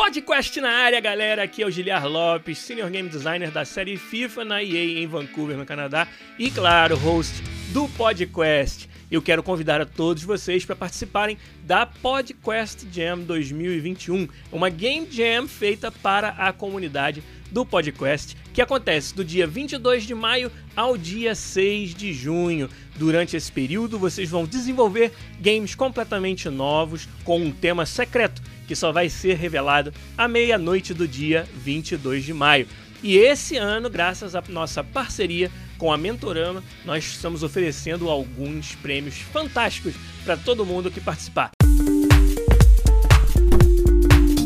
Podcast na área, galera. Aqui é o Giliar Lopes, Senior Game Designer da série FIFA na EA em Vancouver, no Canadá. E, claro, host do Podcast. Eu quero convidar a todos vocês para participarem da Podcast Jam 2021, uma game jam feita para a comunidade do Podcast, que acontece do dia 22 de maio ao dia 6 de junho. Durante esse período, vocês vão desenvolver games completamente novos com um tema secreto que só vai ser revelado à meia-noite do dia 22 de maio. E esse ano, graças à nossa parceria com a Mentorama, nós estamos oferecendo alguns prêmios fantásticos para todo mundo que participar.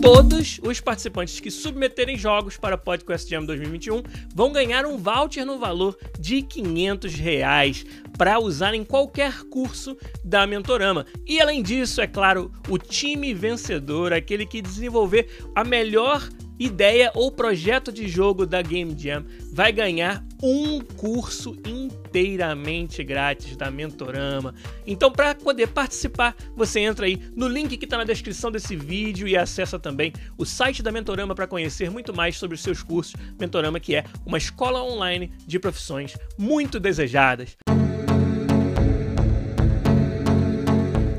Todos os participantes que submeterem jogos para Podcast Jam 2021 vão ganhar um voucher no valor de 500 reais para usar em qualquer curso da Mentorama. E além disso, é claro, o time vencedor, aquele que desenvolver a melhor ideia ou projeto de jogo da Game Jam vai ganhar um curso inteiramente grátis da Mentorama. Então, para poder participar, você entra aí no link que está na descrição desse vídeo e acessa também o site da Mentorama para conhecer muito mais sobre os seus cursos. Mentorama, que é uma escola online de profissões muito desejadas.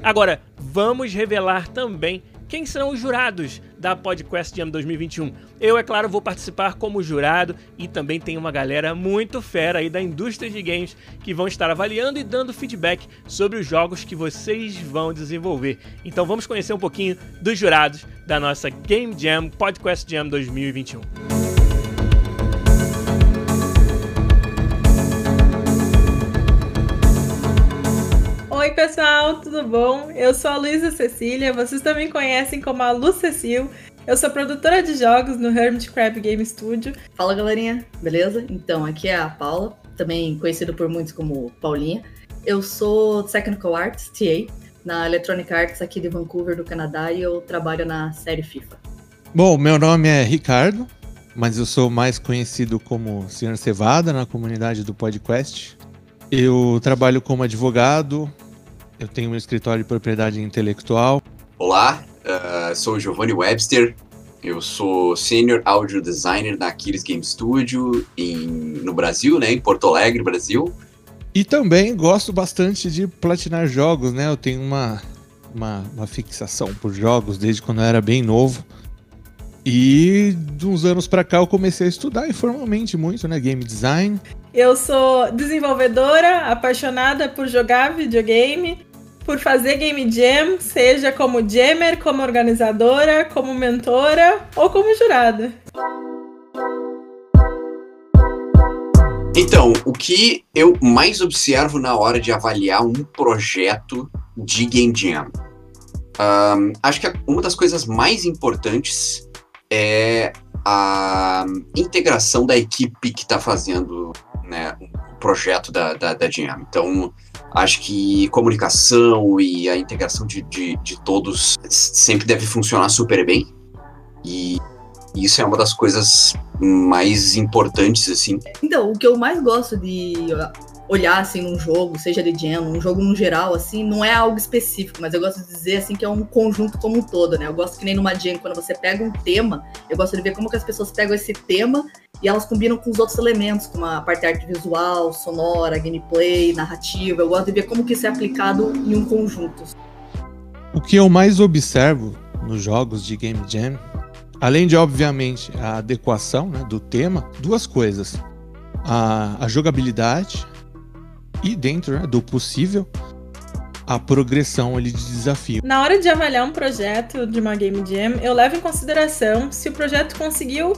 Agora, vamos revelar também quem serão os jurados da Podcast Jam 2021. Eu, é claro, vou participar como jurado e também tem uma galera muito fera aí da indústria de games que vão estar avaliando e dando feedback sobre os jogos que vocês vão desenvolver. Então vamos conhecer um pouquinho dos jurados da nossa Game Jam Podcast Jam 2021. Pessoal, tudo bom? Eu sou a Luísa Cecília, vocês também conhecem como a Lu Cecil. Eu sou produtora de jogos no Hermit Crab Game Studio. Fala, galerinha, beleza? Então, aqui é a Paula, também conhecida por muitos como Paulinha. Eu sou Technical Arts, TA, na Electronic Arts aqui de Vancouver, do Canadá, e eu trabalho na série FIFA. Bom, meu nome é Ricardo, mas eu sou mais conhecido como Sr. Cevada na comunidade do podcast. Eu trabalho como advogado, eu tenho um escritório de propriedade intelectual. Olá, uh, sou Giovanni Webster. Eu sou Senior Audio Designer da Aquiles Game Studio em, no Brasil, né, em Porto Alegre, Brasil. E também gosto bastante de platinar jogos, né? Eu tenho uma, uma, uma fixação por jogos desde quando eu era bem novo. E de uns anos para cá eu comecei a estudar informalmente muito, né? Game design. Eu sou desenvolvedora, apaixonada por jogar videogame, por fazer game jam, seja como jammer, como organizadora, como mentora ou como jurada. Então, o que eu mais observo na hora de avaliar um projeto de game jam? Um, acho que uma das coisas mais importantes é a integração da equipe que está fazendo né, o projeto da, da, da Jam. Então, acho que comunicação e a integração de, de, de todos sempre deve funcionar super bem. E isso é uma das coisas mais importantes, assim. Então, o que eu mais gosto de olhar assim num jogo, seja de Jam, um jogo no geral, assim, não é algo específico, mas eu gosto de dizer assim que é um conjunto como um todo, né? Eu gosto que nem numa Jam, quando você pega um tema, eu gosto de ver como que as pessoas pegam esse tema e elas combinam com os outros elementos, como a parte arte visual, sonora, gameplay, narrativa. Eu gosto de ver como que isso é aplicado em um conjunto. O que eu mais observo nos jogos de Game Jam, além de obviamente a adequação né, do tema, duas coisas: a, a jogabilidade e dentro né, do possível a progressão ali de desafio. Na hora de avaliar um projeto de uma Game Jam, eu levo em consideração se o projeto conseguiu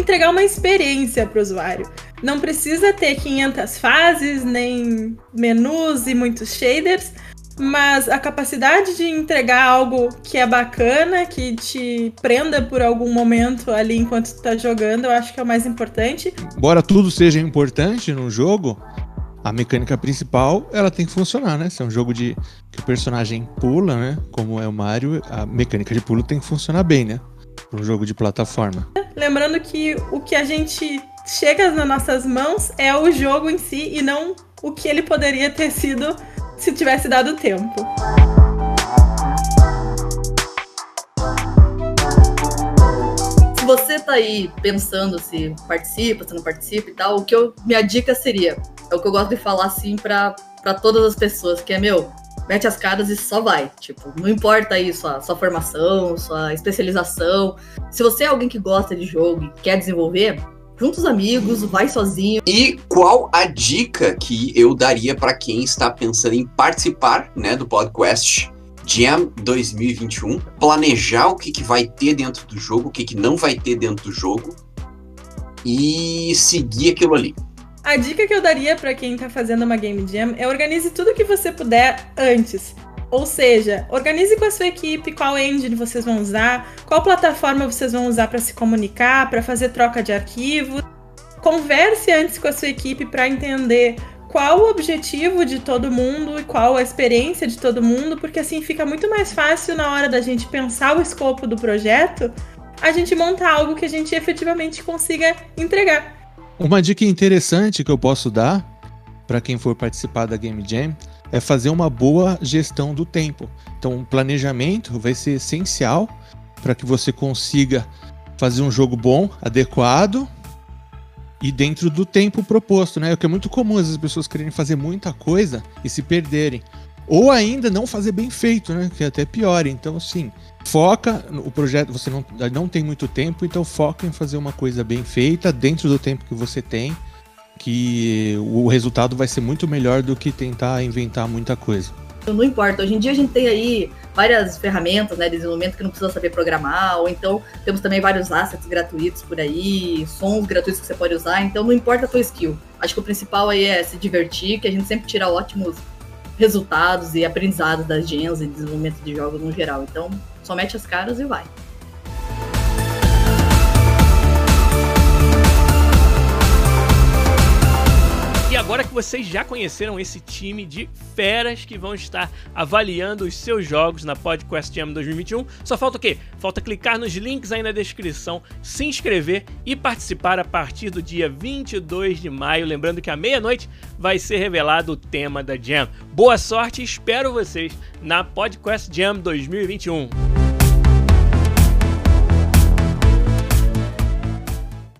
entregar uma experiência para o usuário. Não precisa ter 500 fases, nem menus e muitos shaders, mas a capacidade de entregar algo que é bacana, que te prenda por algum momento ali enquanto tu tá jogando, eu acho que é o mais importante. Embora tudo seja importante no jogo, a mecânica principal ela tem que funcionar, né? Se é um jogo de que o personagem pula, né? Como é o Mario, a mecânica de pulo tem que funcionar bem, né? Para um jogo de plataforma. Lembrando que o que a gente chega nas nossas mãos é o jogo em si e não o que ele poderia ter sido se tivesse dado tempo. está aí pensando se participa, se não participa e tal, o que eu, minha dica seria, é o que eu gosto de falar assim para todas as pessoas, que é, meu, mete as caras e só vai. Tipo, não importa aí sua, sua formação, sua especialização. Se você é alguém que gosta de jogo e quer desenvolver, junta os amigos, vai sozinho. E qual a dica que eu daria para quem está pensando em participar, né, do podcast Jam 2021, planejar o que, que vai ter dentro do jogo, o que, que não vai ter dentro do jogo e seguir aquilo ali. A dica que eu daria para quem tá fazendo uma Game Jam é organize tudo que você puder antes. Ou seja, organize com a sua equipe qual engine vocês vão usar, qual plataforma vocês vão usar para se comunicar, para fazer troca de arquivos. Converse antes com a sua equipe para entender qual o objetivo de todo mundo e qual a experiência de todo mundo, porque assim fica muito mais fácil na hora da gente pensar o escopo do projeto, a gente montar algo que a gente efetivamente consiga entregar. Uma dica interessante que eu posso dar para quem for participar da Game Jam é fazer uma boa gestão do tempo. Então, o planejamento vai ser essencial para que você consiga fazer um jogo bom, adequado e dentro do tempo proposto, né? O que é muito comum as pessoas quererem fazer muita coisa e se perderem. Ou ainda não fazer bem feito, né? Que é até pior. Então, assim, foca o projeto, você não, não tem muito tempo, então foca em fazer uma coisa bem feita dentro do tempo que você tem, que o resultado vai ser muito melhor do que tentar inventar muita coisa. Não importa, hoje em dia a gente tem aí várias ferramentas né, de desenvolvimento que não precisa saber programar, ou então temos também vários assets gratuitos por aí, sons gratuitos que você pode usar, então não importa a tua skill. Acho que o principal aí é se divertir, que a gente sempre tira ótimos resultados e aprendizados das gens e desenvolvimento de jogos no geral. Então, só mete as caras e vai. Agora que vocês já conheceram esse time de feras que vão estar avaliando os seus jogos na Podcast Jam 2021, só falta o quê? Falta clicar nos links aí na descrição, se inscrever e participar a partir do dia 22 de maio. Lembrando que à meia-noite vai ser revelado o tema da Jam. Boa sorte e espero vocês na Podcast Jam 2021.